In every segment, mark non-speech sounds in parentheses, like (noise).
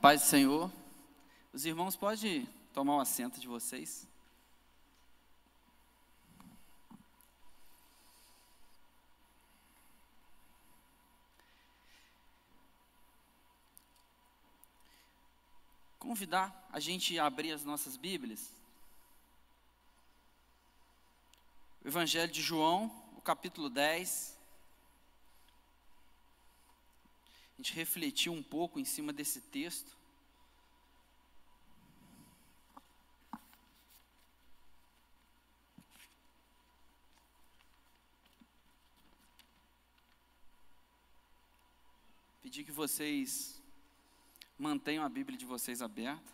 paz do Senhor. Os irmãos podem tomar o assento de vocês. Convidar a gente a abrir as nossas Bíblias. O Evangelho de João, o capítulo 10. A gente refletiu um pouco em cima desse texto. Pedir que vocês mantenham a Bíblia de vocês aberta.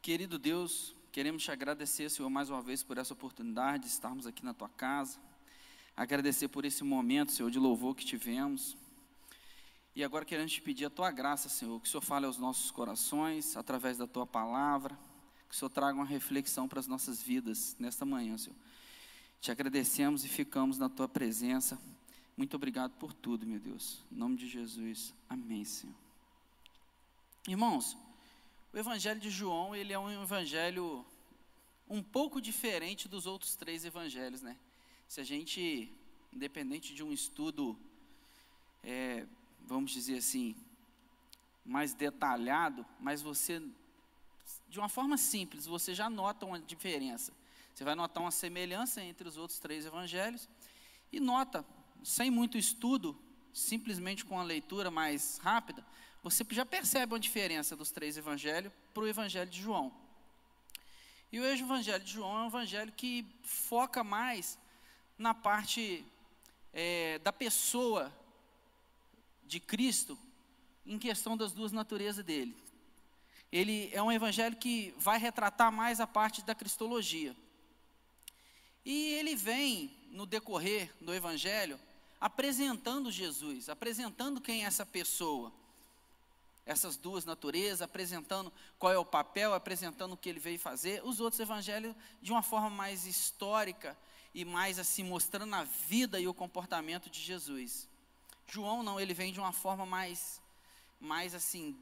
Querido Deus, queremos te agradecer, Senhor, mais uma vez por essa oportunidade de estarmos aqui na tua casa. Agradecer por esse momento, Senhor, de louvor que tivemos. E agora queremos te pedir a tua graça, Senhor, que o Senhor fale aos nossos corações, através da tua palavra, que o Senhor traga uma reflexão para as nossas vidas nesta manhã, Senhor. Te agradecemos e ficamos na tua presença muito obrigado por tudo, meu Deus. Em nome de Jesus. Amém, Senhor. Irmãos, o evangelho de João, ele é um evangelho um pouco diferente dos outros três evangelhos, né? Se a gente, independente de um estudo, é, vamos dizer assim, mais detalhado, mas você, de uma forma simples, você já nota uma diferença. Você vai notar uma semelhança entre os outros três evangelhos e nota sem muito estudo, simplesmente com a leitura mais rápida, você já percebe a diferença dos três evangelhos para o evangelho de João. E o evangelho de João é um evangelho que foca mais na parte é, da pessoa de Cristo em questão das duas naturezas dele. Ele é um evangelho que vai retratar mais a parte da cristologia. E ele vem, no decorrer do evangelho, apresentando Jesus, apresentando quem é essa pessoa. Essas duas naturezas, apresentando qual é o papel, apresentando o que ele veio fazer. Os outros evangelhos, de uma forma mais histórica e mais assim, mostrando a vida e o comportamento de Jesus. João não, ele vem de uma forma mais, mais assim,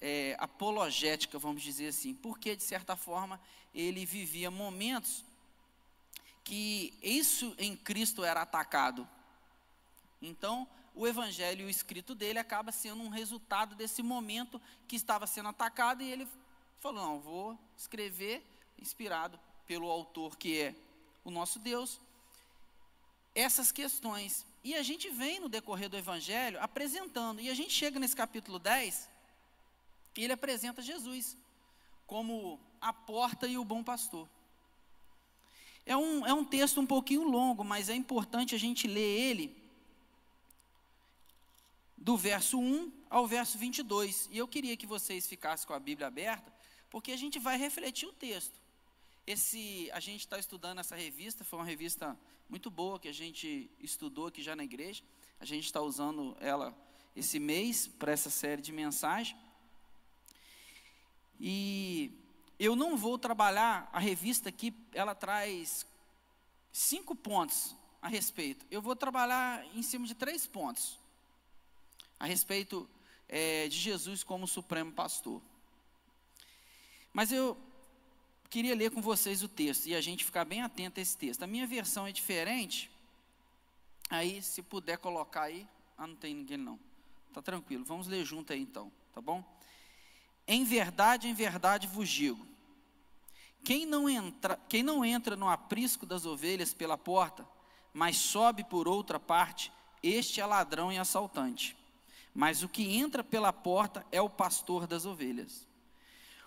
é, apologética, vamos dizer assim, porque de certa forma ele vivia momentos que isso em Cristo era atacado. Então, o evangelho escrito dele acaba sendo um resultado desse momento que estava sendo atacado e ele falou: "Não, vou escrever inspirado pelo autor que é o nosso Deus essas questões". E a gente vem no decorrer do evangelho apresentando, e a gente chega nesse capítulo 10, e ele apresenta Jesus como a porta e o bom pastor. É um, é um texto um pouquinho longo, mas é importante a gente ler ele do verso 1 ao verso 22. E eu queria que vocês ficassem com a Bíblia aberta, porque a gente vai refletir o texto. Esse, a gente está estudando essa revista, foi uma revista muito boa que a gente estudou aqui já na igreja. A gente está usando ela esse mês para essa série de mensagens. E eu não vou trabalhar a revista aqui, ela traz cinco pontos a respeito. Eu vou trabalhar em cima de três pontos a respeito é, de Jesus como Supremo Pastor. Mas eu queria ler com vocês o texto e a gente ficar bem atento a esse texto. A minha versão é diferente. Aí, se puder colocar aí. Ah, não tem ninguém não. Tá tranquilo. Vamos ler junto aí então, tá bom? Em verdade, em verdade vos digo: quem não entra, quem não entra no aprisco das ovelhas pela porta, mas sobe por outra parte, este é ladrão e assaltante mas o que entra pela porta é o pastor das ovelhas.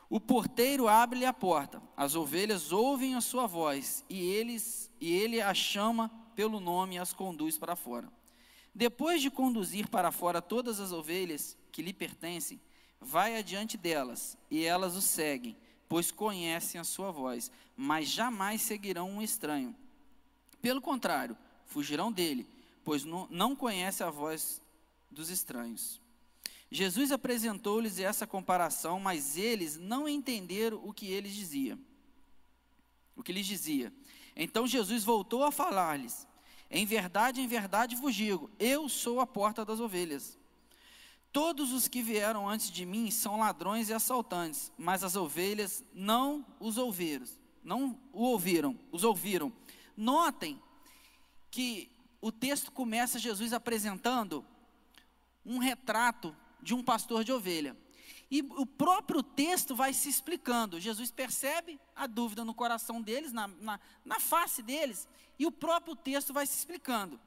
O porteiro abre-lhe a porta, as ovelhas ouvem a sua voz, e, eles, e ele as chama pelo nome e as conduz para fora. Depois de conduzir para fora todas as ovelhas que lhe pertencem, vai adiante delas, e elas o seguem, pois conhecem a sua voz, mas jamais seguirão um estranho. Pelo contrário, fugirão dele, pois não, não conhece a voz dos estranhos. Jesus apresentou-lhes essa comparação, mas eles não entenderam o que eles diziam. O que lhes dizia. Então Jesus voltou a falar-lhes: Em verdade, em verdade vos digo, eu sou a porta das ovelhas. Todos os que vieram antes de mim são ladrões e assaltantes, mas as ovelhas não os ouviram, não o ouviram, os ouviram. Notem que o texto começa Jesus apresentando um retrato de um pastor de ovelha. E o próprio texto vai se explicando. Jesus percebe a dúvida no coração deles, na, na, na face deles, e o próprio texto vai se explicando.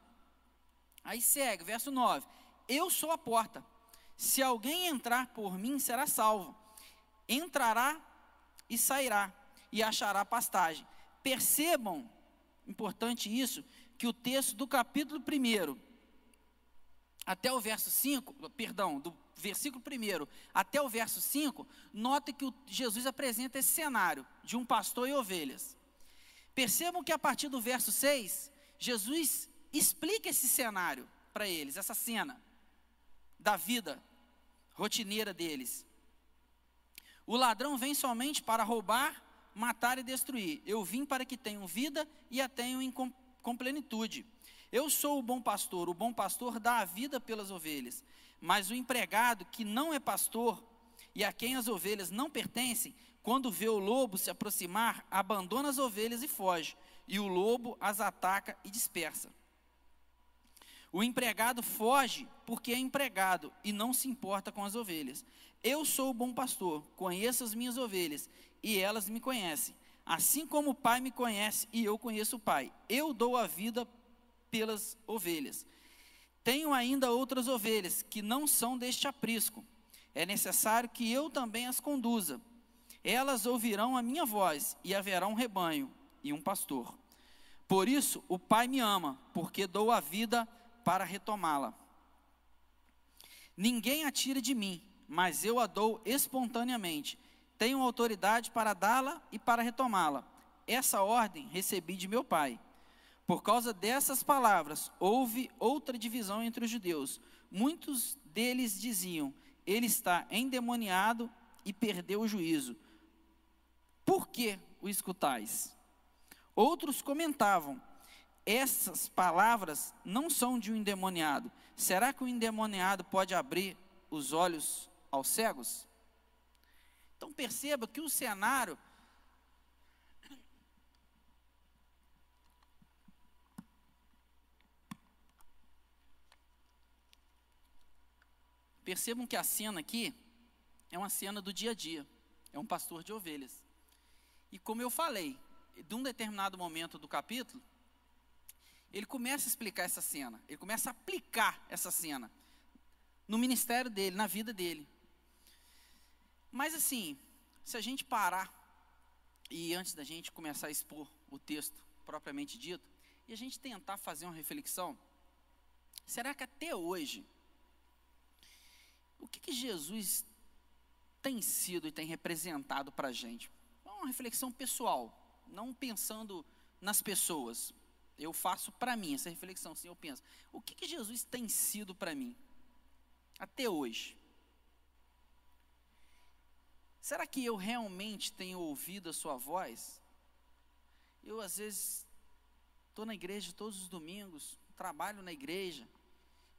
Aí segue, verso 9: Eu sou a porta. Se alguém entrar por mim, será salvo. Entrará e sairá, e achará pastagem. Percebam, importante isso, que o texto do capítulo 1 até o verso 5, perdão, do versículo 1 até o verso 5, nota que Jesus apresenta esse cenário de um pastor e ovelhas. Percebam que a partir do verso 6, Jesus explica esse cenário para eles, essa cena da vida rotineira deles. O ladrão vem somente para roubar, matar e destruir. Eu vim para que tenham vida e a tenham em, com plenitude. Eu sou o bom pastor, o bom pastor dá a vida pelas ovelhas. Mas o empregado que não é pastor e a quem as ovelhas não pertencem, quando vê o lobo se aproximar, abandona as ovelhas e foge, e o lobo as ataca e dispersa. O empregado foge porque é empregado e não se importa com as ovelhas. Eu sou o bom pastor, conheço as minhas ovelhas e elas me conhecem. Assim como o Pai me conhece e eu conheço o Pai, eu dou a vida pelas ovelhas. Tenho ainda outras ovelhas que não são deste aprisco. É necessário que eu também as conduza. Elas ouvirão a minha voz e haverá um rebanho e um pastor. Por isso o Pai me ama, porque dou a vida para retomá-la. Ninguém a tira de mim, mas eu a dou espontaneamente. Tenho autoridade para dá-la e para retomá-la. Essa ordem recebi de meu Pai. Por causa dessas palavras, houve outra divisão entre os judeus. Muitos deles diziam: Ele está endemoniado e perdeu o juízo. Por que o escutais? Outros comentavam: Essas palavras não são de um endemoniado. Será que o endemoniado pode abrir os olhos aos cegos? Então perceba que o cenário Percebam que a cena aqui é uma cena do dia a dia. É um pastor de ovelhas. E como eu falei, de um determinado momento do capítulo, ele começa a explicar essa cena, ele começa a aplicar essa cena no ministério dele, na vida dele. Mas assim, se a gente parar e antes da gente começar a expor o texto propriamente dito, e a gente tentar fazer uma reflexão, será que até hoje o que, que Jesus tem sido e tem representado para a gente? É uma reflexão pessoal, não pensando nas pessoas. Eu faço para mim essa reflexão, assim, eu penso, o que, que Jesus tem sido para mim? Até hoje. Será que eu realmente tenho ouvido a sua voz? Eu, às vezes, estou na igreja todos os domingos, trabalho na igreja,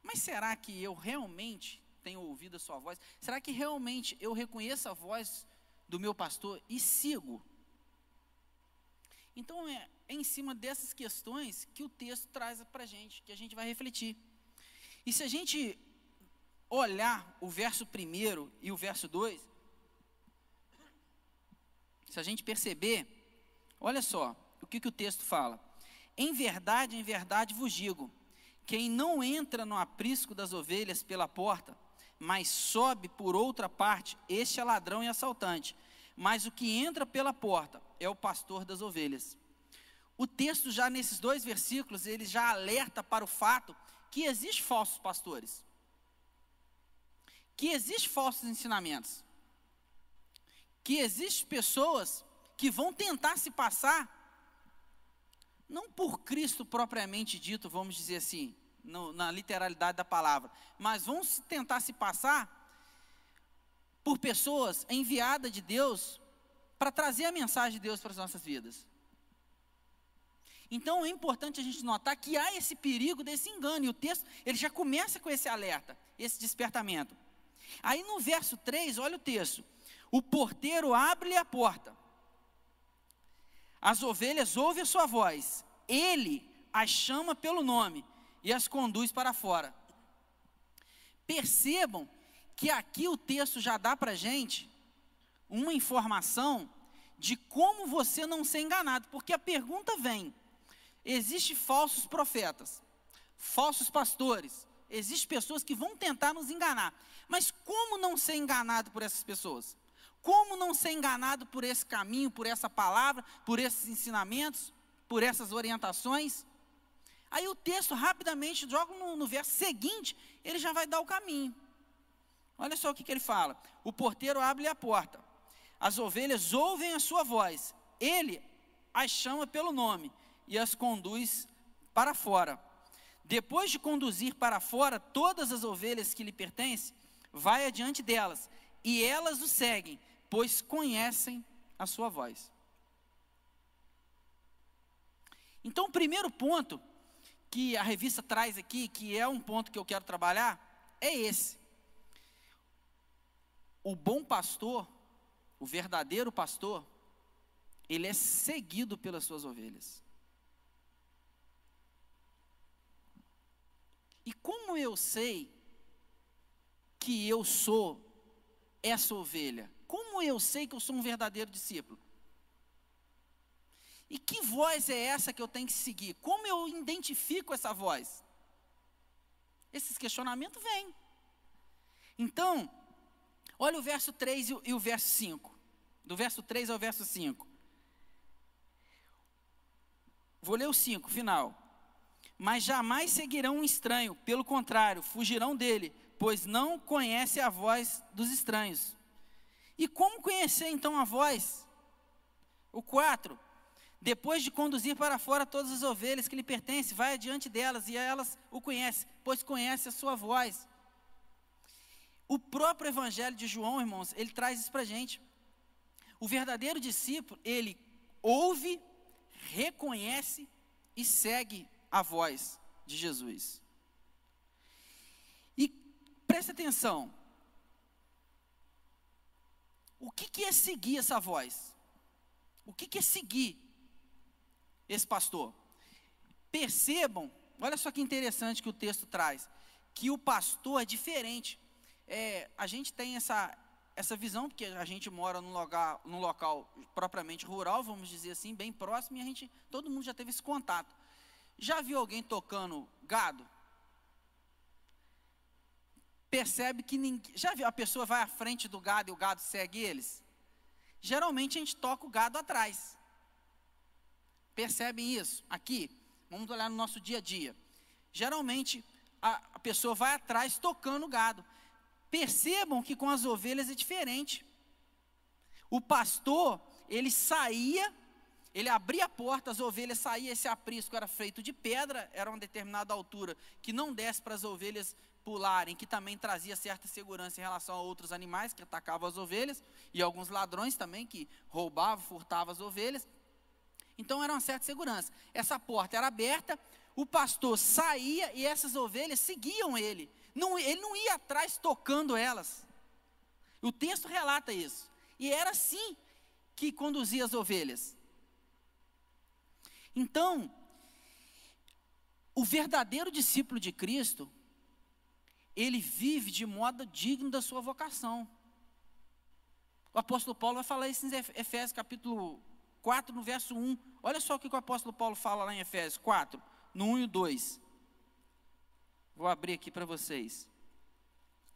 mas será que eu realmente tenho ouvido a sua voz? Será que realmente eu reconheço a voz do meu pastor e sigo? Então é, é em cima dessas questões que o texto traz para a gente, que a gente vai refletir. E se a gente olhar o verso primeiro e o verso 2, se a gente perceber, olha só o que, que o texto fala. Em verdade, em verdade vos digo: quem não entra no aprisco das ovelhas pela porta, mas sobe por outra parte, este é ladrão e assaltante. Mas o que entra pela porta é o pastor das ovelhas. O texto já nesses dois versículos, ele já alerta para o fato que existe falsos pastores. Que existe falsos ensinamentos. Que existe pessoas que vão tentar se passar não por Cristo propriamente dito, vamos dizer assim, no, na literalidade da palavra, mas vão tentar se passar por pessoas enviadas de Deus para trazer a mensagem de Deus para as nossas vidas. Então é importante a gente notar que há esse perigo desse engano, e o texto ele já começa com esse alerta, esse despertamento. Aí no verso 3, olha o texto: o porteiro abre-lhe a porta, as ovelhas ouvem a sua voz, ele as chama pelo nome e as conduz para fora. Percebam que aqui o texto já dá para gente uma informação de como você não ser enganado, porque a pergunta vem: existem falsos profetas, falsos pastores, existem pessoas que vão tentar nos enganar, mas como não ser enganado por essas pessoas? Como não ser enganado por esse caminho, por essa palavra, por esses ensinamentos, por essas orientações? Aí o texto rapidamente joga no, no verso seguinte, ele já vai dar o caminho. Olha só o que, que ele fala: o porteiro abre a porta, as ovelhas ouvem a sua voz, ele as chama pelo nome e as conduz para fora. Depois de conduzir para fora todas as ovelhas que lhe pertencem, vai adiante delas, e elas o seguem, pois conhecem a sua voz. Então, o primeiro ponto que a revista traz aqui, que é um ponto que eu quero trabalhar, é esse. O bom pastor, o verdadeiro pastor, ele é seguido pelas suas ovelhas. E como eu sei que eu sou essa ovelha? Como eu sei que eu sou um verdadeiro discípulo? E que voz é essa que eu tenho que seguir? Como eu identifico essa voz? Esses questionamentos vêm. Então, olha o verso 3 e o, verso 5. Do verso 3 ao verso 5. Vou ler o 5, final mas jamais seguirão um estranho, pelo contrário, fugirão dele, pois não conhece a voz dos estranhos. E como conhecer então a voz? O 4. Depois de conduzir para fora todas as ovelhas que lhe pertencem, vai adiante delas e elas o conhecem, pois conhece a sua voz. O próprio Evangelho de João, irmãos, ele traz isso para a gente. O verdadeiro discípulo, ele ouve, reconhece e segue a voz de Jesus. E preste atenção. O que, que é seguir essa voz? O que, que é seguir esse pastor? Percebam, olha só que interessante que o texto traz, que o pastor é diferente. É, a gente tem essa, essa visão, porque a gente mora num local, num local propriamente rural, vamos dizer assim, bem próximo, e a gente, todo mundo já teve esse contato. Já viu alguém tocando gado? Percebe que ninguém. Já viu a pessoa vai à frente do gado e o gado segue eles? Geralmente a gente toca o gado atrás. Percebem isso? Aqui, vamos olhar no nosso dia a dia. Geralmente a, pessoa vai atrás tocando o gado. Percebam que com as ovelhas é diferente. O pastor, ele saía ele abria a porta, as ovelhas saíam, esse aprisco era feito de pedra, era uma determinada altura, que não desce para as ovelhas pularem, que também trazia certa segurança em relação a outros animais que atacavam as ovelhas, e alguns ladrões também que roubavam, furtavam as ovelhas. Então era uma certa segurança. Essa porta era aberta, o pastor saía e essas ovelhas seguiam ele. Não, ele não ia atrás tocando elas. O texto relata isso. E era assim que conduzia as ovelhas. Então, o verdadeiro discípulo de Cristo, ele vive de modo digno da sua vocação. O apóstolo Paulo vai falar isso em Efésios capítulo 4, no verso 1. Olha só o que o apóstolo Paulo fala lá em Efésios 4, no 1 e 2. Vou abrir aqui para vocês.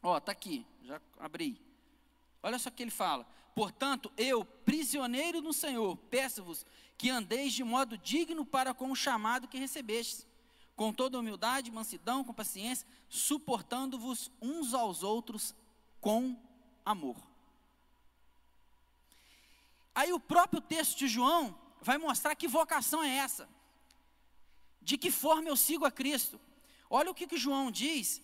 Ó, está aqui, já abri. Olha só o que ele fala. Portanto, eu, prisioneiro no Senhor, peço-vos que andeis de modo digno para com o chamado que recebestes, com toda humildade, mansidão, com paciência, suportando-vos uns aos outros com amor. Aí o próprio texto de João vai mostrar que vocação é essa. De que forma eu sigo a Cristo. Olha o que, que João diz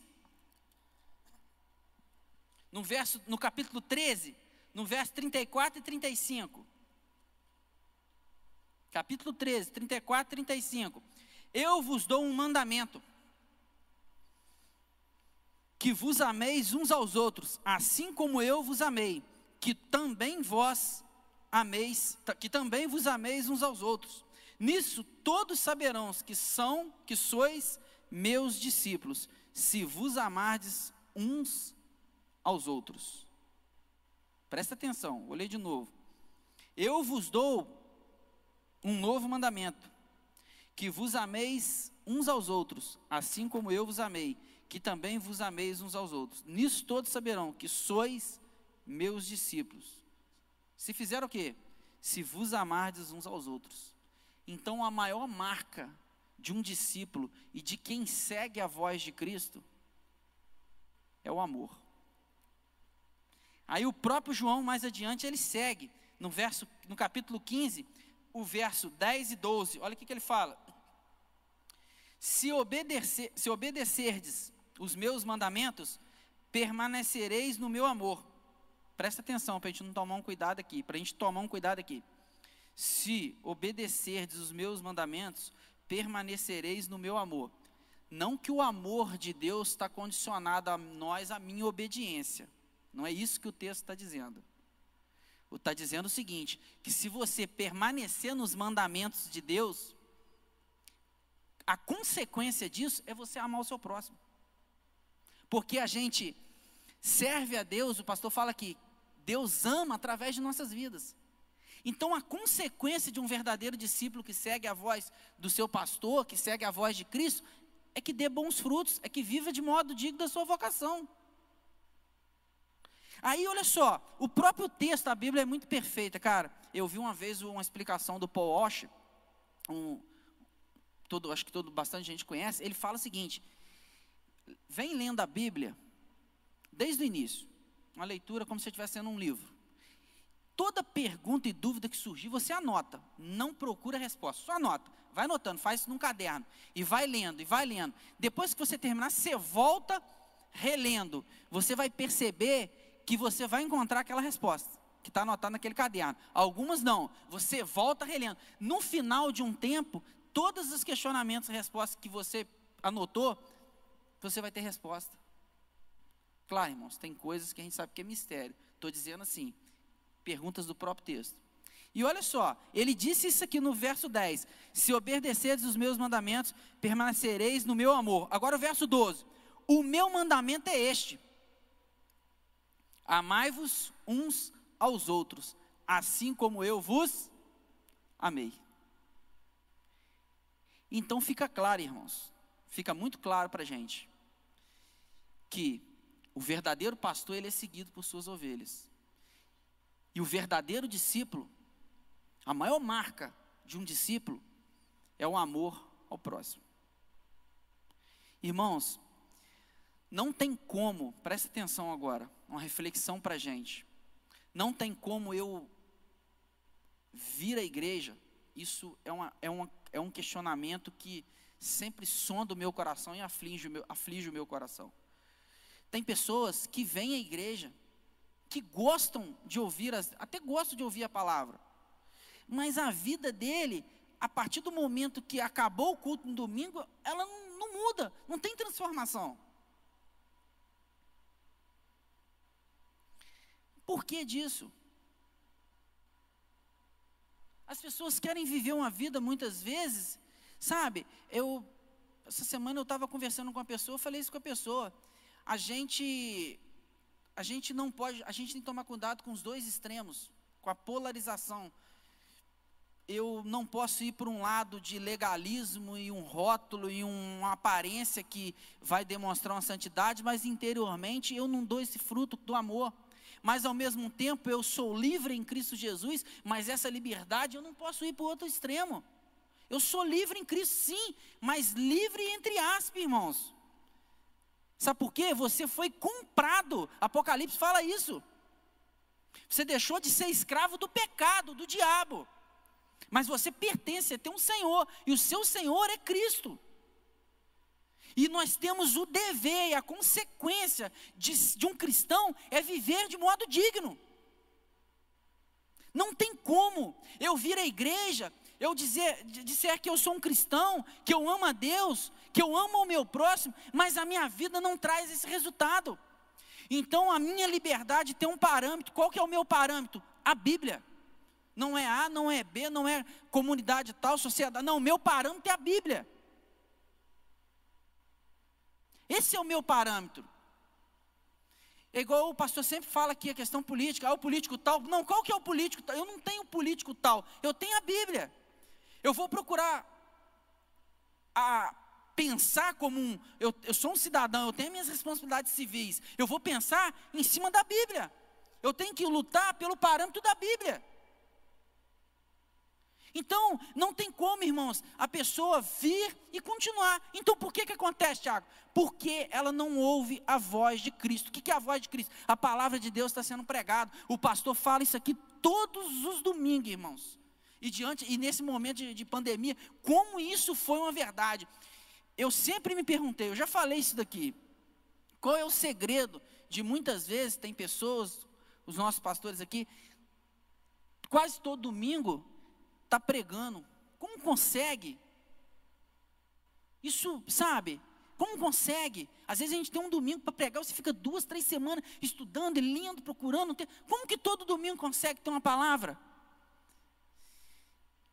no verso no capítulo 13, no verso 34 e 35 capítulo 13, 34 e 35. Eu vos dou um mandamento. que vos ameis uns aos outros, assim como eu vos amei, que também vós ameis, que também vos ameis uns aos outros. Nisso todos saberão que são, que sois meus discípulos, se vos amardes uns aos outros. Presta atenção, ler de novo. Eu vos dou um novo mandamento, que vos ameis uns aos outros, assim como eu vos amei, que também vos ameis uns aos outros. Nisso todos saberão que sois meus discípulos. Se fizer o quê? Se vos amardes uns aos outros. Então a maior marca de um discípulo e de quem segue a voz de Cristo é o amor. Aí o próprio João mais adiante ele segue no verso no capítulo 15, o verso 10 e 12. Olha o que, que ele fala: Se obedecer, se obedecerdes os meus mandamentos, permanecereis no meu amor. Presta atenção para a gente não tomar um cuidado aqui, para a gente tomar um cuidado aqui. Se obedecerdes os meus mandamentos, permanecereis no meu amor. Não que o amor de Deus está condicionado a nós, a minha obediência. Não é isso que o texto está dizendo. Está dizendo o seguinte: que se você permanecer nos mandamentos de Deus, a consequência disso é você amar o seu próximo. Porque a gente serve a Deus, o pastor fala que Deus ama através de nossas vidas. Então, a consequência de um verdadeiro discípulo que segue a voz do seu pastor, que segue a voz de Cristo, é que dê bons frutos, é que viva de modo digno da sua vocação. Aí, olha só, o próprio texto da Bíblia é muito perfeita, cara. Eu vi uma vez uma explicação do Paul um, todo, acho que todo, bastante gente conhece. Ele fala o seguinte: vem lendo a Bíblia desde o início, uma leitura como se estivesse lendo um livro. Toda pergunta e dúvida que surgir, você anota. Não procura resposta, só anota. Vai anotando, faz isso num caderno. E vai lendo, e vai lendo. Depois que você terminar, você volta relendo. Você vai perceber que você vai encontrar aquela resposta que está anotada naquele caderno. Algumas não. Você volta relendo. No final de um tempo, todos os questionamentos e respostas que você anotou, você vai ter resposta. Claro, irmãos, tem coisas que a gente sabe que é mistério. Estou dizendo assim, perguntas do próprio texto. E olha só, ele disse isso aqui no verso 10: Se obedecerdes os meus mandamentos, permanecereis no meu amor. Agora o verso 12: O meu mandamento é este: Amai-vos uns aos outros, assim como eu vos amei. Então fica claro, irmãos, fica muito claro para a gente, que o verdadeiro pastor ele é seguido por suas ovelhas. E o verdadeiro discípulo, a maior marca de um discípulo é o amor ao próximo. Irmãos, não tem como, preste atenção agora, uma reflexão para a gente. Não tem como eu vir à igreja, isso é, uma, é, uma, é um questionamento que sempre sonda o meu coração e aflige o meu, aflige o meu coração. Tem pessoas que vêm à igreja que gostam de ouvir, as, até gostam de ouvir a palavra, mas a vida dele, a partir do momento que acabou o culto no domingo, ela não, não muda, não tem transformação. Por que disso? As pessoas querem viver uma vida muitas vezes, sabe? Eu essa semana eu estava conversando com uma pessoa, falei isso com a pessoa. A gente a gente não pode, a gente tem que tomar cuidado com os dois extremos, com a polarização. Eu não posso ir por um lado de legalismo e um rótulo e uma aparência que vai demonstrar uma santidade, mas interiormente eu não dou esse fruto do amor. Mas ao mesmo tempo eu sou livre em Cristo Jesus, mas essa liberdade eu não posso ir para o outro extremo. Eu sou livre em Cristo, sim, mas livre entre aspas, irmãos. Sabe por quê? Você foi comprado. Apocalipse fala isso. Você deixou de ser escravo do pecado, do diabo. Mas você pertence a ter um Senhor, e o seu Senhor é Cristo. E nós temos o dever e a consequência de, de um cristão é viver de modo digno. Não tem como eu vir à igreja eu dizer, disser que eu sou um cristão, que eu amo a Deus, que eu amo o meu próximo, mas a minha vida não traz esse resultado. Então a minha liberdade tem um parâmetro. Qual que é o meu parâmetro? A Bíblia. Não é A, não é B, não é comunidade tal, sociedade. Não, o meu parâmetro é a Bíblia. Esse é o meu parâmetro. É igual o pastor sempre fala aqui, a questão política, ah, o político tal. Não, qual que é o político tal? Eu não tenho político tal, eu tenho a Bíblia. Eu vou procurar a pensar como um. Eu, eu sou um cidadão, eu tenho minhas responsabilidades civis. Eu vou pensar em cima da Bíblia. Eu tenho que lutar pelo parâmetro da Bíblia. Então, não tem como, irmãos, a pessoa vir e continuar. Então, por que que acontece, Tiago? Porque ela não ouve a voz de Cristo. O que, que é a voz de Cristo? A palavra de Deus está sendo pregada. O pastor fala isso aqui todos os domingos, irmãos. E diante, e nesse momento de, de pandemia, como isso foi uma verdade? Eu sempre me perguntei, eu já falei isso daqui. Qual é o segredo de muitas vezes tem pessoas, os nossos pastores aqui, quase todo domingo está pregando. Como consegue? Isso, sabe? Como consegue? Às vezes a gente tem um domingo para pregar, você fica duas, três semanas estudando e lendo, procurando. Como que todo domingo consegue ter uma palavra?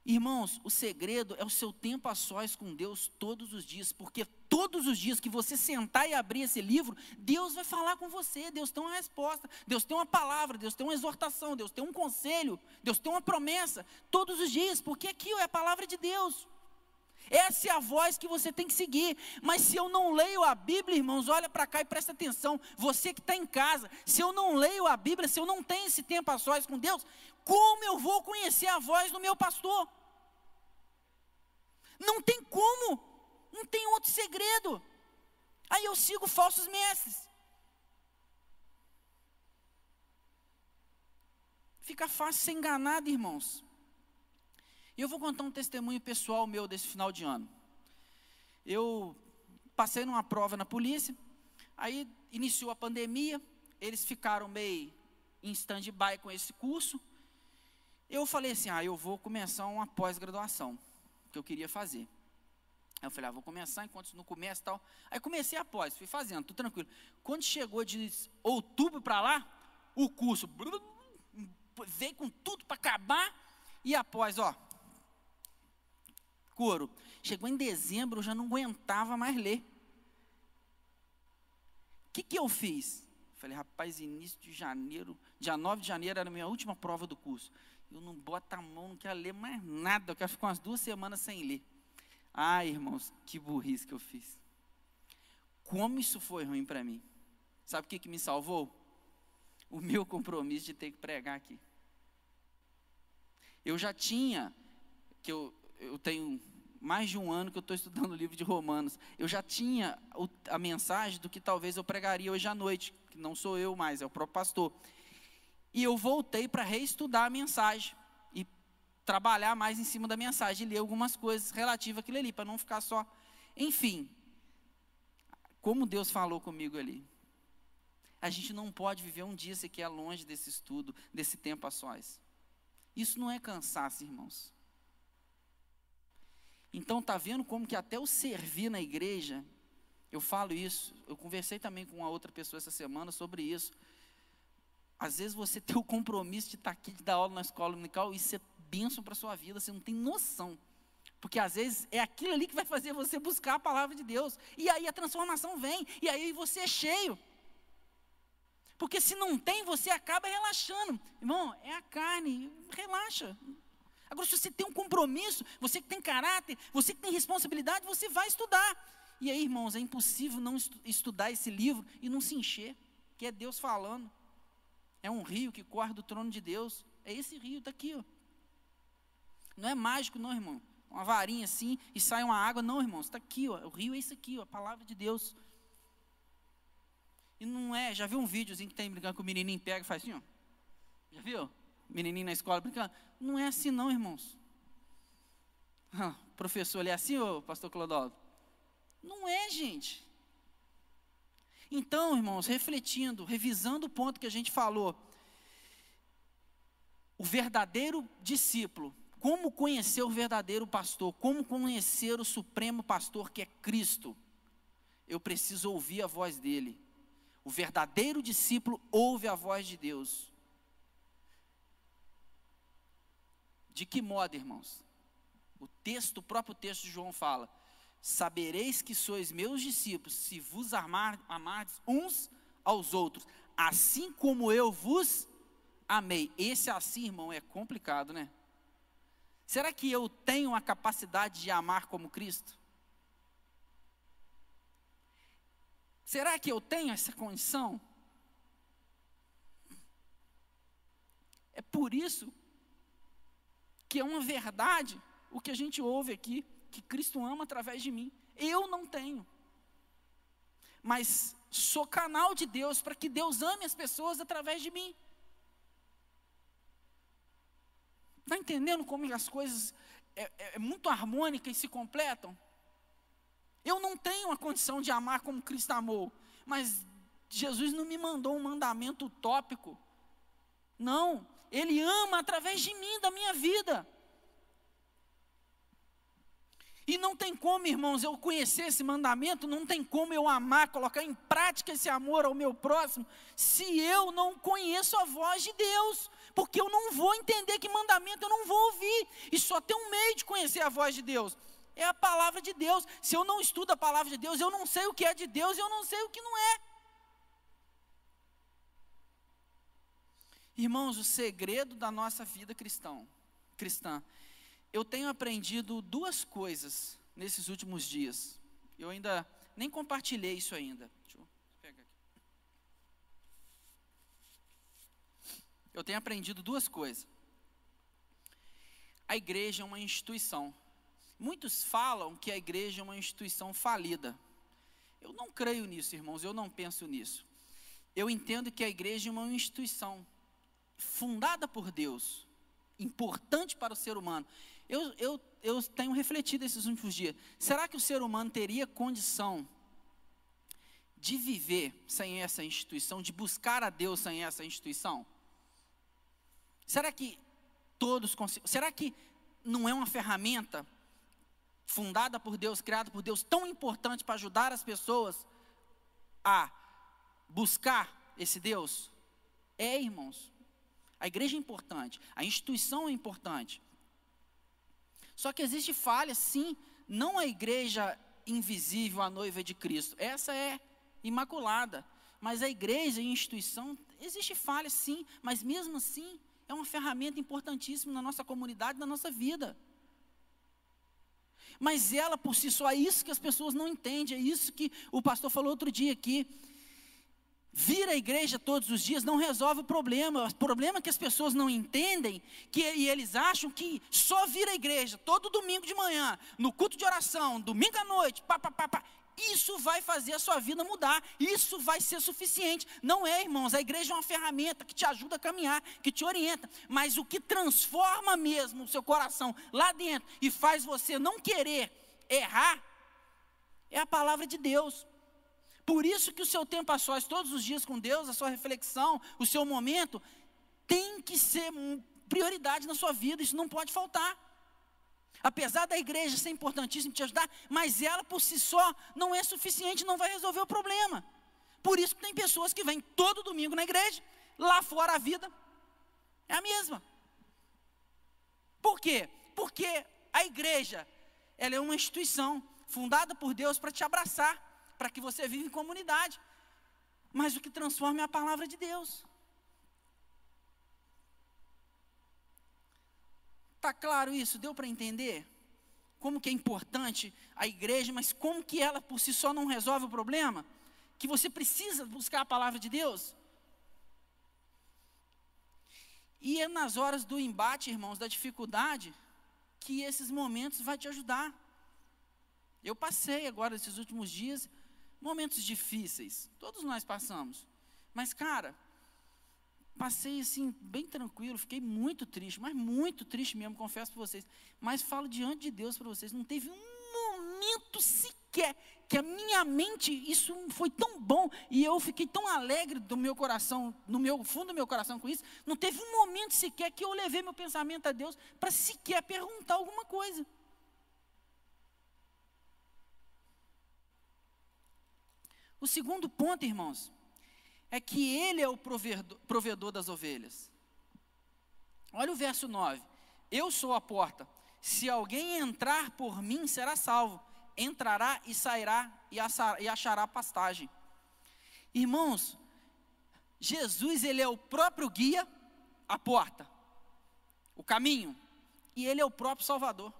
Irmãos, o segredo é o seu tempo a sós com Deus todos os dias, porque todos os dias que você sentar e abrir esse livro, Deus vai falar com você, Deus tem uma resposta, Deus tem uma palavra, Deus tem uma exortação, Deus tem um conselho, Deus tem uma promessa, todos os dias, porque aquilo é a palavra de Deus. Essa é a voz que você tem que seguir. Mas se eu não leio a Bíblia, irmãos, olha para cá e presta atenção. Você que está em casa, se eu não leio a Bíblia, se eu não tenho esse tempo a sós com Deus, como eu vou conhecer a voz do meu pastor? Não tem como, não tem outro segredo. Aí eu sigo falsos mestres. Fica fácil ser enganado, irmãos. E eu vou contar um testemunho pessoal meu desse final de ano. Eu passei numa prova na polícia, aí iniciou a pandemia, eles ficaram meio em stand-by com esse curso. Eu falei assim: ah, eu vou começar uma pós-graduação, que eu queria fazer. Aí eu falei, ah, vou começar enquanto não começa e tal. Aí comecei a pós, fui fazendo, tudo tranquilo. Quando chegou de outubro para lá, o curso veio com tudo para acabar, e após, ó, couro. Chegou em dezembro, eu já não aguentava mais ler. O que, que eu fiz? Falei, rapaz, início de janeiro, dia 9 de janeiro era a minha última prova do curso. Eu não boto a mão, não quero ler mais nada, eu quero ficar umas duas semanas sem ler. Ai, irmãos, que burrice que eu fiz. Como isso foi ruim para mim. Sabe o que, que me salvou? O meu compromisso de ter que pregar aqui. Eu já tinha, que eu, eu tenho mais de um ano que eu estou estudando o livro de Romanos. Eu já tinha a mensagem do que talvez eu pregaria hoje à noite, que não sou eu mais, é o próprio pastor. E eu voltei para reestudar a mensagem e trabalhar mais em cima da mensagem, e ler algumas coisas relativas àquilo ali, para não ficar só. Enfim, como Deus falou comigo ali. A gente não pode viver um dia sequer longe desse estudo, desse tempo a sós. Isso não é cansaço, irmãos. Então tá vendo como que até o servir na igreja, eu falo isso, eu conversei também com uma outra pessoa essa semana sobre isso. Às vezes você tem o compromisso de estar aqui, de dar aula na escola dominical, isso é bênção para a sua vida, você não tem noção. Porque às vezes é aquilo ali que vai fazer você buscar a palavra de Deus. E aí a transformação vem, e aí você é cheio. Porque se não tem, você acaba relaxando. Irmão, é a carne, relaxa. Agora, se você tem um compromisso, você que tem caráter, você que tem responsabilidade, você vai estudar. E aí, irmãos, é impossível não estudar esse livro e não se encher, que é Deus falando. É um rio que corre do trono de Deus. É esse rio, está aqui, ó. Não é mágico, não, irmão. Uma varinha assim e sai uma água. Não, irmãos, está aqui, ó. O rio é isso aqui, ó, a palavra de Deus. E não é, já viu um videozinho que tem brincando com o menininho pega e faz assim, ó? Já viu? menininho na escola brincando. Não é assim não, irmãos. (laughs) Ah, professor, ele é assim, ô pastor Clodoaldo? Não é, gente. Então, irmãos, refletindo, revisando o ponto que a gente falou, o verdadeiro discípulo como conhecer o verdadeiro pastor, como conhecer o supremo pastor que é Cristo. Eu preciso ouvir a voz dele. O verdadeiro discípulo ouve a voz de Deus. De que modo, irmãos? O texto, o próprio texto de João fala: Sabereis que sois meus discípulos, se vos amar, amardes uns aos outros, assim como eu vos amei. Esse assim, irmão, é complicado, né? Será que eu tenho a capacidade de amar como Cristo? Será que eu tenho essa condição? É por isso que é uma verdade o que a gente ouve aqui, que Cristo ama através de mim. Eu não tenho. Mas sou canal de Deus para que Deus ame as pessoas através de mim. Está entendendo como as coisas é, é, é muito harmônicas e se completam? Eu não tenho a condição de amar como Cristo amou, mas Jesus não me mandou um mandamento utópico. Não, Ele ama através de mim, da minha vida. E não tem como, irmãos, eu conhecer esse mandamento, não tem como eu amar, colocar em prática esse amor ao meu próximo, se eu não conheço a voz de Deus, porque eu não vou entender que mandamento eu não vou ouvir, e só tem um meio de conhecer a voz de Deus, é a palavra de Deus. Se eu não estudo a palavra de Deus, eu não sei o que é de Deus e eu não sei o que não é. Irmãos, o segredo da nossa vida cristão, cristã eu tenho aprendido duas coisas nesses últimos dias. Eu ainda nem compartilhei isso ainda. Deixa eu pegar aqui. Eu tenho aprendido duas coisas. A igreja é uma instituição. Muitos falam que a igreja é uma instituição falida. Eu não creio nisso, irmãos, eu não penso nisso. Eu entendo que a igreja é uma instituição fundada por Deus, importante para o ser humano. Eu, eu, eu tenho refletido esses últimos dias. Será que o ser humano teria condição de viver sem essa instituição, de buscar a Deus sem essa instituição? Será que todos conseguem? Será que não é uma ferramenta fundada por Deus, criada por Deus, tão importante para ajudar as pessoas a buscar esse Deus? É, irmãos. A igreja é importante, a instituição é importante. Só que existe falha, sim, não a igreja invisível, a noiva de Cristo. Essa é imaculada. Mas a igreja e a instituição, existe falha, sim, mas mesmo assim, é uma ferramenta importantíssima na nossa comunidade, na nossa vida. Mas ela por si só, é isso que as pessoas não entendem, é isso que o pastor falou outro dia aqui. Vir à igreja todos os dias não resolve o problema. O problema é que as pessoas não entendem que, e eles acham que só vir à igreja todo domingo de manhã, no culto de oração, domingo à noite, pá, pá, pá, pá, isso vai fazer a sua vida mudar. Isso vai ser suficiente. Não é, irmãos. A igreja é uma ferramenta que te ajuda a caminhar, que te orienta. Mas o que transforma mesmo o seu coração lá dentro e faz você não querer errar é a palavra de Deus. Por isso que o seu tempo a sós, todos os dias com Deus, a sua reflexão, o seu momento, tem que ser prioridade na sua vida, isso não pode faltar. Apesar da igreja ser importantíssima te ajudar, mas ela por si só não é suficiente, não vai resolver o problema. Por isso que tem pessoas que vêm todo domingo na igreja, lá fora a vida é a mesma. Por quê? Porque a igreja, ela é uma instituição fundada por Deus para te abraçar para que você viva em comunidade. Mas o que transforma é a palavra de Deus. Está claro isso? Deu para entender? Como que é importante a igreja, mas como que ela por si só não resolve o problema? Que você precisa buscar a palavra de Deus? E é nas horas do embate, irmãos, da dificuldade, que esses momentos vai te ajudar. Eu passei agora esses últimos dias momentos difíceis, todos nós passamos. Mas, cara, passei assim, bem tranquilo, fiquei muito triste, mas muito triste mesmo, confesso para vocês. Mas falo diante de Deus para vocês, não teve um momento sequer que a minha mente, isso foi tão bom, e eu fiquei tão alegre do meu coração, no meu fundo do meu coração com isso, não teve um momento sequer que eu levei meu pensamento a Deus para sequer perguntar alguma coisa. O segundo ponto, irmãos, é que Ele é o provedor, provedor das ovelhas. Olha o verso 9: Eu sou a porta. Se alguém entrar por mim, será salvo. Entrará e sairá e achará pastagem. Irmãos, Jesus, Ele é o próprio guia, a porta, o caminho, e Ele é o próprio Salvador.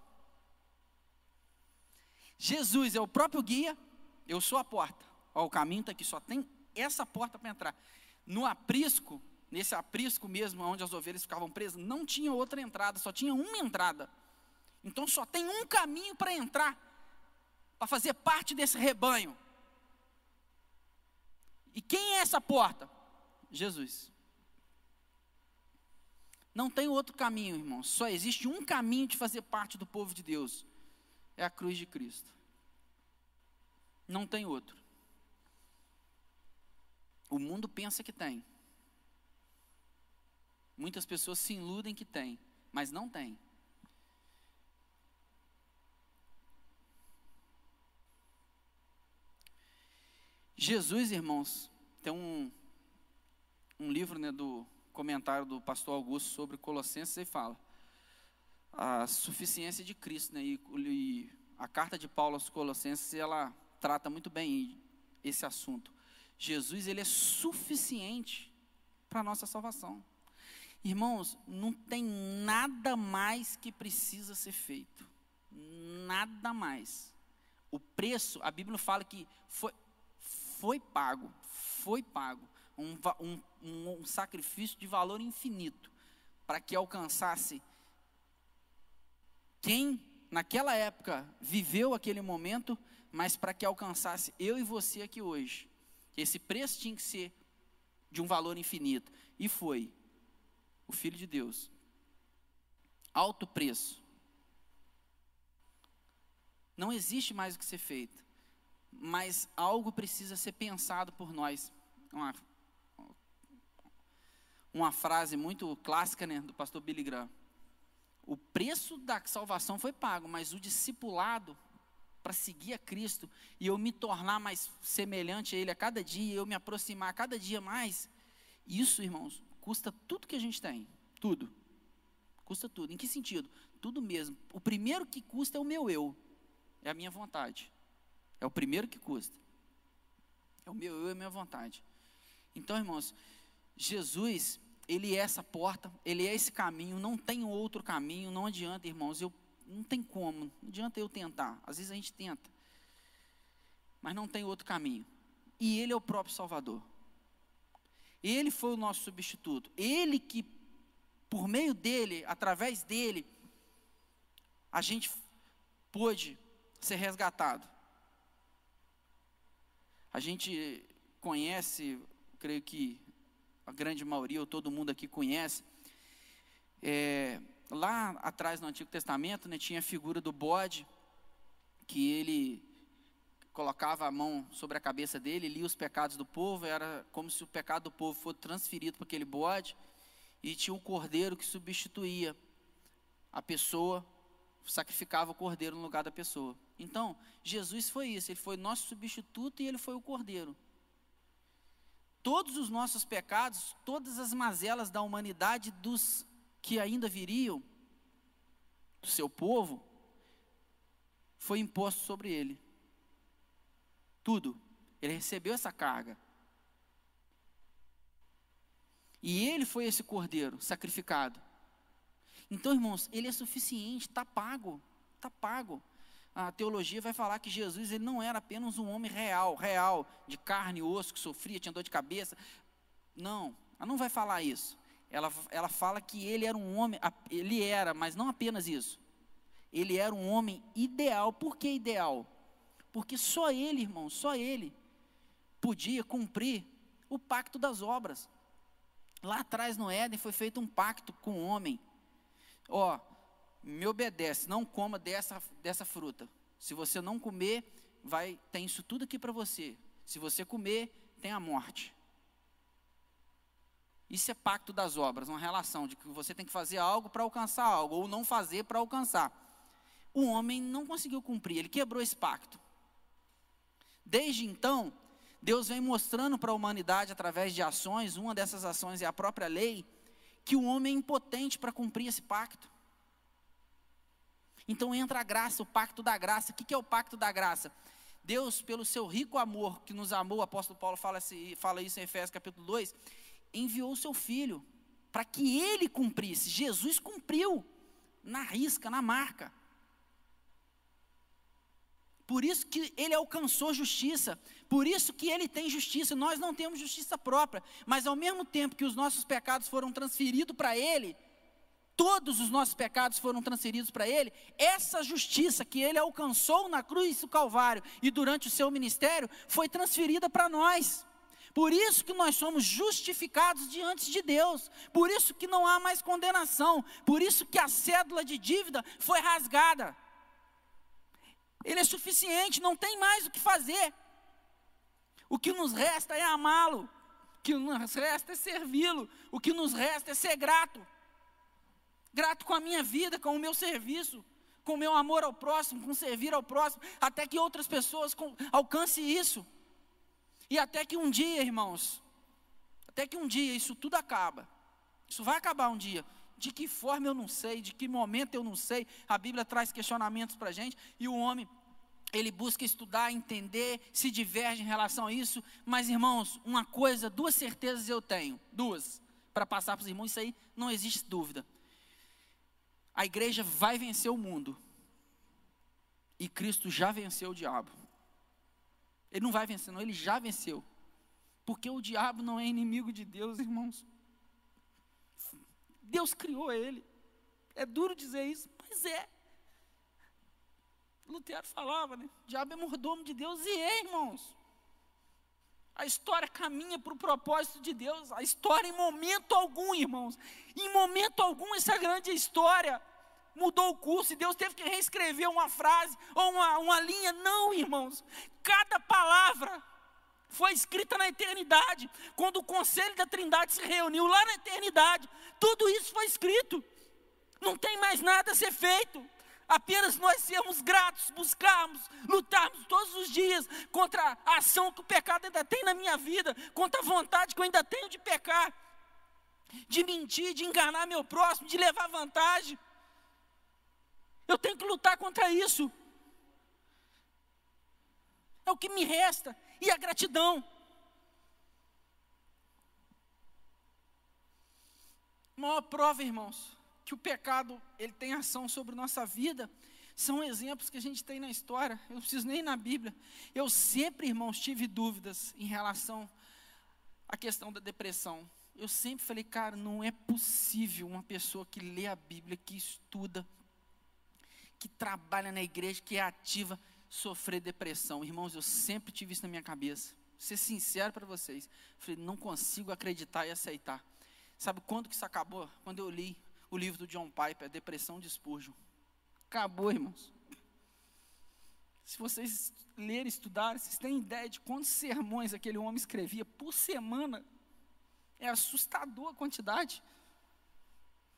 Jesus é o próprio guia, eu sou a porta. Ó, o caminho está aqui, só tem essa porta para entrar. No aprisco, nesse aprisco mesmo, onde as ovelhas ficavam presas, não tinha outra entrada, só tinha uma entrada. Então só tem um caminho para entrar, para fazer parte desse rebanho. E quem é essa porta? Jesus. Não tem outro caminho, irmão. Só existe um caminho de fazer parte do povo de Deus. É a cruz de Cristo. Não tem outro. O mundo pensa que tem. Muitas pessoas se iludem que tem, mas não tem. Jesus, irmãos, tem um, um livro né, do comentário do pastor Augusto sobre Colossenses e fala a suficiência de Cristo, né, e, e a carta de Paulo aos Colossenses ela trata muito bem esse assunto. Jesus ele é suficiente para a nossa salvação. Irmãos, não tem nada mais que precisa ser feito. Nada mais. O preço, a Bíblia fala que foi, foi pago, foi pago. Um, um, um sacrifício de valor infinito para que alcançasse quem naquela época viveu aquele momento, mas para que alcançasse eu e você aqui hoje. Esse preço tinha que ser de um valor infinito. E foi. O Filho de Deus. Alto preço. Não existe mais o que ser feito. Mas algo precisa ser pensado por nós. Uma, uma frase muito clássica né, do pastor Billy Graham. O preço da salvação foi pago, mas o discipulado para seguir a Cristo e eu me tornar mais semelhante a Ele a cada dia, eu me aproximar a cada dia mais, isso, irmãos, custa tudo que a gente tem. Tudo. Custa tudo. Em que sentido? Tudo mesmo. O primeiro que custa é o meu eu. É a minha vontade. É o primeiro que custa. É o meu eu e a minha vontade. Então, irmãos, Jesus, Ele é essa porta, Ele é esse caminho, não tem outro caminho, não adianta, irmãos, eu não tem como, não adianta eu tentar. Às vezes a gente tenta, mas não tem outro caminho. E Ele é o próprio Salvador. Ele foi o nosso substituto. Ele que, por meio dele, através dele, a gente pôde ser resgatado. A gente conhece, creio que a grande maioria, ou todo mundo aqui conhece, é, lá atrás no Antigo Testamento, né, tinha a figura do bode, que ele colocava a mão sobre a cabeça dele, lia os pecados do povo, era como se o pecado do povo fosse transferido para aquele bode, e tinha um cordeiro que substituía a pessoa, sacrificava o cordeiro no lugar da pessoa. Então, Jesus foi isso, ele foi nosso substituto e ele foi o cordeiro. Todos os nossos pecados, todas as mazelas da humanidade dos que ainda viriam do seu povo, foi imposto sobre ele. Tudo. Ele recebeu essa carga. E ele foi esse cordeiro sacrificado. Então, irmãos, ele é suficiente, está pago, está pago. A teologia vai falar que Jesus ele não era apenas um homem real, real, de carne e osso, que sofria, tinha dor de cabeça. Não, ela não vai falar isso ela, ela fala que ele era um homem, ele era, mas não apenas isso. Ele era um homem ideal. Por que ideal? Porque só ele, irmão, só ele podia cumprir o pacto das obras. Lá atrás no Éden foi feito um pacto com o homem. Ó, me obedece, não coma dessa, dessa fruta. Se você não comer, vai tem isso tudo aqui para você. Se você comer, tem a morte. Isso é pacto das obras, uma relação de que você tem que fazer algo para alcançar algo, ou não fazer para alcançar. O homem não conseguiu cumprir, ele quebrou esse pacto. Desde então, Deus vem mostrando para a humanidade, através de ações, uma dessas ações é a própria lei, que o homem é impotente para cumprir esse pacto. Então entra a graça, o pacto da graça. O que é o pacto da graça? Deus, pelo seu rico amor, que nos amou, o apóstolo Paulo fala, fala isso em Efésios capítulo 2, enviou o seu filho para que ele cumprisse. Jesus cumpriu na risca, na marca. Por isso que ele alcançou justiça, por isso que ele tem justiça. Nós não temos justiça própria, mas ao mesmo tempo que os nossos pecados foram transferidos para ele, todos os nossos pecados foram transferidos para ele, essa justiça que ele alcançou na cruz do Calvário e durante o seu ministério foi transferida para nós. Por isso que nós somos justificados diante de Deus. Por isso que não há mais condenação. Por isso que a cédula de dívida foi rasgada. Ele é suficiente, não tem mais o que fazer. O que nos resta é amá-lo. O que nos resta é servi-lo. O que nos resta é ser grato. Grato com a minha vida, com o meu serviço, com o meu amor ao próximo, com servir ao próximo, até que outras pessoas alcancem isso. E até que um dia, irmãos, até que um dia isso tudo acaba. Isso vai acabar um dia. De que forma eu não sei, de que momento eu não sei. A Bíblia traz questionamentos para a gente e o homem, ele busca estudar, entender, se diverge em relação a isso. Mas, irmãos, uma coisa, duas certezas eu tenho, duas, para passar para os irmãos, isso aí não existe dúvida. A igreja vai vencer o mundo. E Cristo já venceu o diabo. Ele não vai vencer, não, ele já venceu. Porque o diabo não é inimigo de Deus, irmãos. Deus criou ele. É duro dizer isso, mas é. Lutero falava, né? O diabo é mordomo de Deus, e é, irmãos. A história caminha para o propósito de Deus. A história, em momento algum, irmãos, em momento algum, essa grande história mudou o curso e Deus teve que reescrever uma frase ou uma, uma linha. Não, irmãos. Cada palavra foi escrita na eternidade. Quando o conselho da Trindade se reuniu lá na eternidade, tudo isso foi escrito. Não tem mais nada a ser feito. Apenas nós sermos gratos, buscarmos, lutarmos todos os dias contra a ação que o pecado ainda tem na minha vida, contra a vontade que eu ainda tenho de pecar, de mentir, de enganar meu próximo, de levar vantagem. Eu tenho que lutar contra isso. É o que me resta. E a gratidão. Maior prova, irmãos, que o pecado ele tem ação sobre nossa vida, são exemplos que a gente tem na história. Eu não preciso nem na Bíblia. Eu sempre, irmãos, tive dúvidas em relação à questão da depressão. Eu sempre falei, cara, não é possível uma pessoa que lê a Bíblia, que estuda, que trabalha na igreja, que é ativa, sofrer depressão. Irmãos, eu sempre tive isso na minha cabeça. Vou ser sincero para vocês. Falei, não consigo acreditar e aceitar. Sabe quando que isso acabou? Quando eu li o livro do John Piper, Depressão de Spurgeon. Acabou, irmãos. Se vocês lerem, estudarem, vocês têm ideia de quantos sermões aquele homem escrevia por semana. É assustador a quantidade.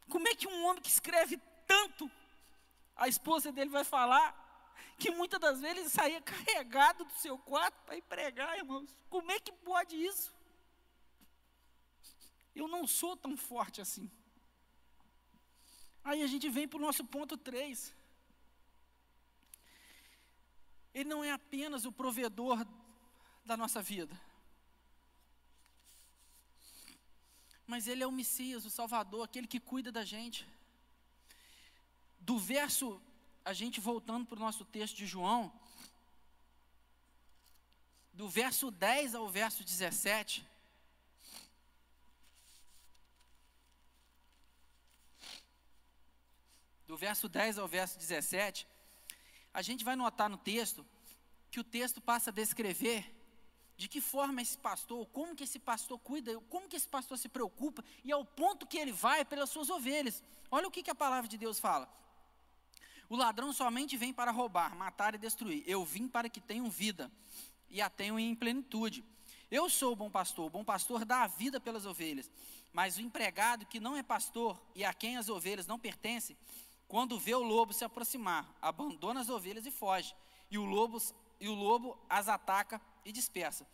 Como é que um homem que escreve tanto a esposa dele vai falar que muitas das vezes saía carregado do seu quarto para ir pregar, irmãos. Como é que pode isso? Eu não sou tão forte assim. Aí a gente vem para o nosso ponto 3. Ele não é apenas o provedor da nossa vida, mas Ele é o Messias, o Salvador, aquele que cuida da gente do verso, a gente voltando para o nosso texto de João, do verso 10 ao verso 17. Do verso 10 ao verso 17, a gente vai notar no texto que o texto passa a descrever de que forma esse pastor, como que esse pastor cuida, como que esse pastor se preocupa e ao ponto que ele vai pelas suas ovelhas. Olha o que, que a palavra de Deus fala. O ladrão somente vem para roubar, matar e destruir. Eu vim para que tenham vida e a tenham em plenitude. Eu sou o bom pastor, o bom pastor dá a vida pelas ovelhas. Mas o empregado que não é pastor e a quem as ovelhas não pertencem, quando vê o lobo se aproximar, abandona as ovelhas e foge. E o lobo, e o lobo as ataca e dispersa.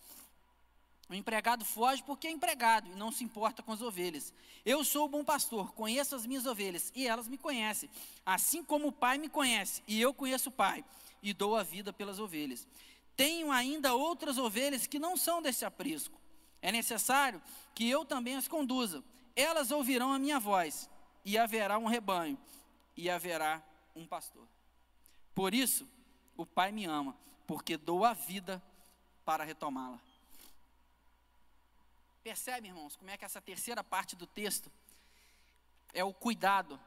O empregado foge porque é empregado e não se importa com as ovelhas. Eu sou o bom pastor, conheço as minhas ovelhas e elas me conhecem, assim como o Pai me conhece e eu conheço o Pai e dou a vida pelas ovelhas. Tenho ainda outras ovelhas que não são desse aprisco. É necessário que eu também as conduza. Elas ouvirão a minha voz e haverá um rebanho e haverá um pastor. Por isso, o Pai me ama, porque dou a vida para retomá-la. Percebe, irmãos, como é que essa terceira parte do texto é o cuidado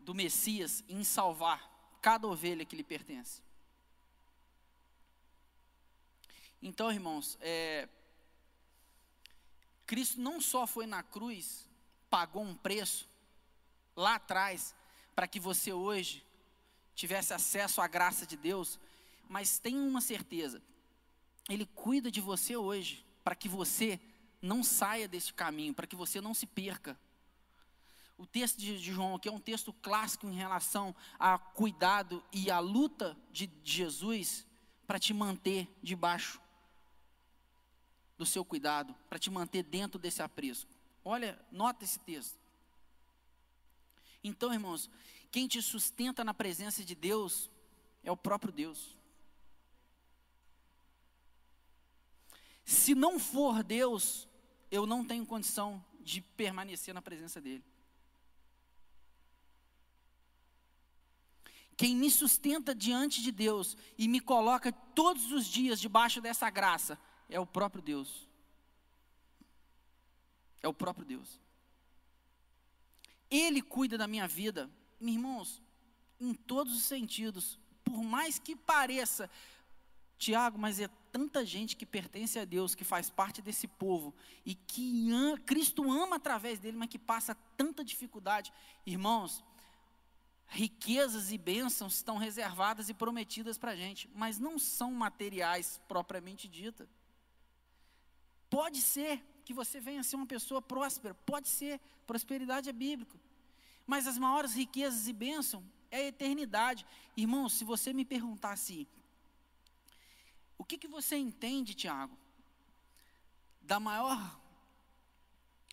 do Messias em salvar cada ovelha que lhe pertence. Então, irmãos, é, Cristo não só foi na cruz, pagou um preço lá atrás, para que você hoje tivesse acesso à graça de Deus, mas tenha uma certeza, Ele cuida de você hoje, para que você não saia desse caminho, para que você não se perca. O texto de João aqui é um texto clássico em relação a cuidado e a luta de Jesus para te manter debaixo do seu cuidado, para te manter dentro desse apreço. Olha, nota esse texto. Então, irmãos, quem te sustenta na presença de Deus é o próprio Deus. Se não for Deus, eu não tenho condição de permanecer na presença dEle. Quem me sustenta diante de Deus e me coloca todos os dias debaixo dessa graça é o próprio Deus. É o próprio Deus. Ele cuida da minha vida, meus irmãos, em todos os sentidos. Por mais que pareça, Tiago, mas é tanta gente que pertence a Deus, que faz parte desse povo e que Cristo ama através dele, mas que passa tanta dificuldade. Irmãos, riquezas e bênçãos estão reservadas e prometidas para a gente, mas não são materiais propriamente dita. Pode ser que você venha a ser uma pessoa próspera, pode ser, prosperidade é bíblico, mas as maiores riquezas e bênçãos é a eternidade. Irmãos, se você me perguntar assim, o que, que você entende, Tiago, da maior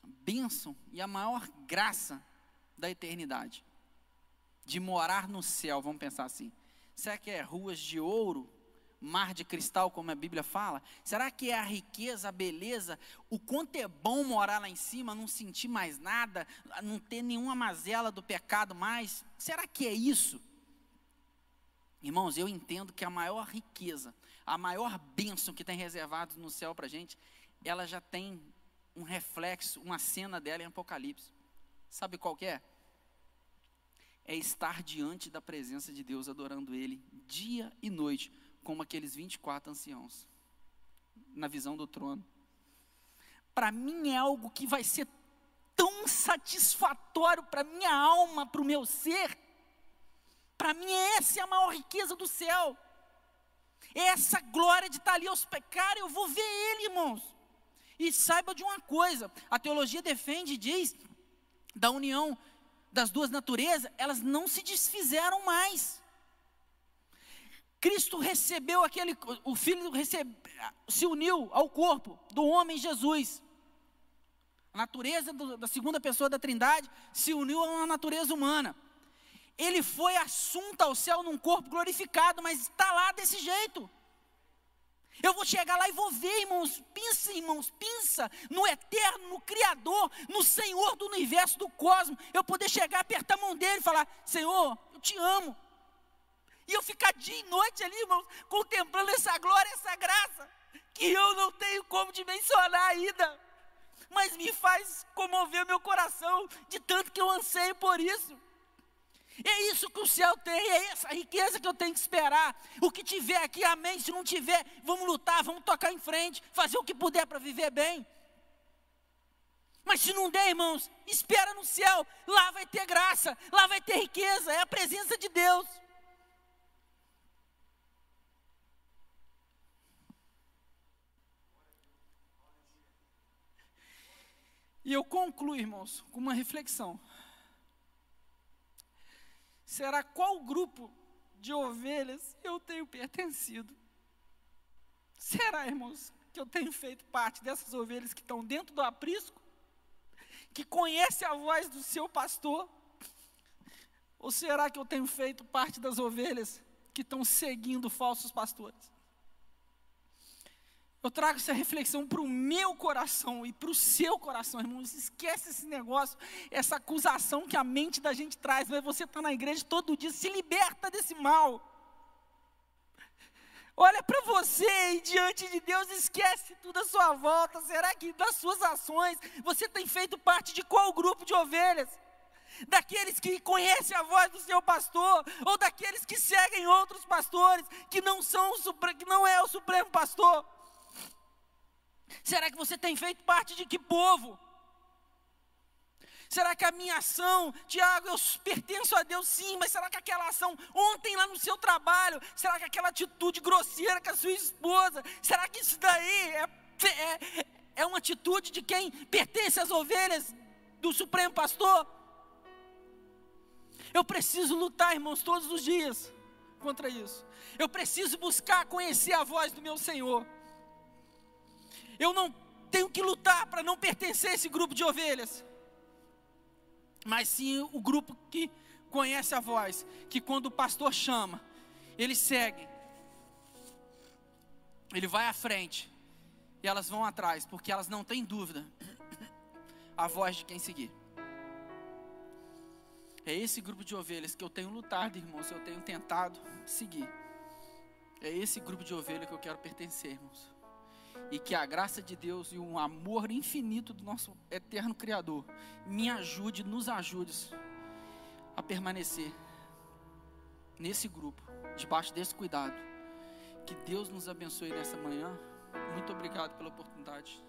bênção e a maior graça da eternidade? De morar no céu, vamos pensar assim. Será que é ruas de ouro, mar de cristal, como a Bíblia fala? Será que é a riqueza, a beleza, o quanto é bom morar lá em cima, não sentir mais nada, não ter nenhuma mazela do pecado mais? Será que é isso? Irmãos, eu entendo que a maior riqueza, a maior bênção que tem reservado no céu para a gente, ela já tem um reflexo, uma cena dela em Apocalipse. Sabe qual é? É estar diante da presença de Deus, adorando Ele dia e noite, como aqueles 24 anciãos, na visão do trono. Para mim é algo que vai ser tão satisfatório para minha alma, para o meu ser. Para mim, essa é a maior riqueza do céu. Essa glória de estar ali aos pecar, eu vou ver Ele, irmãos. E saiba de uma coisa: a teologia defende e diz da união das duas naturezas, elas não se desfizeram mais. Cristo recebeu aquele, o Filho recebe, se uniu ao corpo do homem Jesus. A natureza do, da segunda pessoa da Trindade se uniu a uma natureza humana ele foi assunto ao céu num corpo glorificado, mas está lá desse jeito. Eu vou chegar lá e vou ver, irmãos, pensa, irmãos, pensa no eterno, no Criador, no Senhor do universo, do cosmos. Eu poder chegar, apertar a mão dele e falar: Senhor, eu te amo. E eu ficar dia e noite ali, irmãos, contemplando essa glória, essa graça, que eu não tenho como dimensionar ainda, mas me faz comover meu coração, de tanto que eu anseio por isso. É isso que o céu tem, é essa riqueza que eu tenho que esperar. O que tiver aqui, amém. Se não tiver, vamos lutar, vamos tocar em frente, fazer o que puder para viver bem. Mas se não der, irmãos, espera no céu, lá vai ter graça, lá vai ter riqueza, é a presença de Deus. E eu concluo, irmãos, com uma reflexão. Será qual grupo de ovelhas eu tenho pertencido? Será, irmãos, que eu tenho feito parte dessas ovelhas que estão dentro do aprisco? Que conhece a voz do seu pastor? Ou será que eu tenho feito parte das ovelhas que estão seguindo falsos pastores? Eu trago essa reflexão para o meu coração e para o seu coração, irmãos. Esquece esse negócio, essa acusação que a mente da gente traz. Mas você está na igreja todo dia, se liberta desse mal. Olha para você e diante de Deus, esquece tudo à sua volta. Será que das suas ações você tem feito parte de qual grupo de ovelhas? Daqueles que conhecem a voz do seu pastor, ou daqueles que seguem outros pastores que não são que não é o supremo pastor? Será que você tem feito parte de que povo? Será que a minha ação, Tiago, eu pertenço a Deus sim, mas será que aquela ação ontem lá no seu trabalho, será que aquela atitude grosseira com a sua esposa, será que isso daí é, é, é uma atitude de quem pertence às ovelhas do Supremo Pastor? Eu preciso lutar, irmãos, todos os dias contra isso. Eu preciso buscar conhecer a voz do meu Senhor. Eu não tenho que lutar para não pertencer a esse grupo de ovelhas. Mas sim o grupo que conhece a voz, que quando o pastor chama, ele segue. Ele vai à frente. E elas vão atrás, porque elas não têm dúvida a voz de quem seguir. É esse grupo de ovelhas que eu tenho lutado, irmãos, eu tenho tentado seguir. É esse grupo de ovelhas que eu quero pertencer, irmãos e que a graça de Deus e o amor infinito do nosso eterno Criador me ajude, nos ajude a permanecer nesse grupo, debaixo desse cuidado. Que Deus nos abençoe nessa manhã. Muito obrigado pela oportunidade.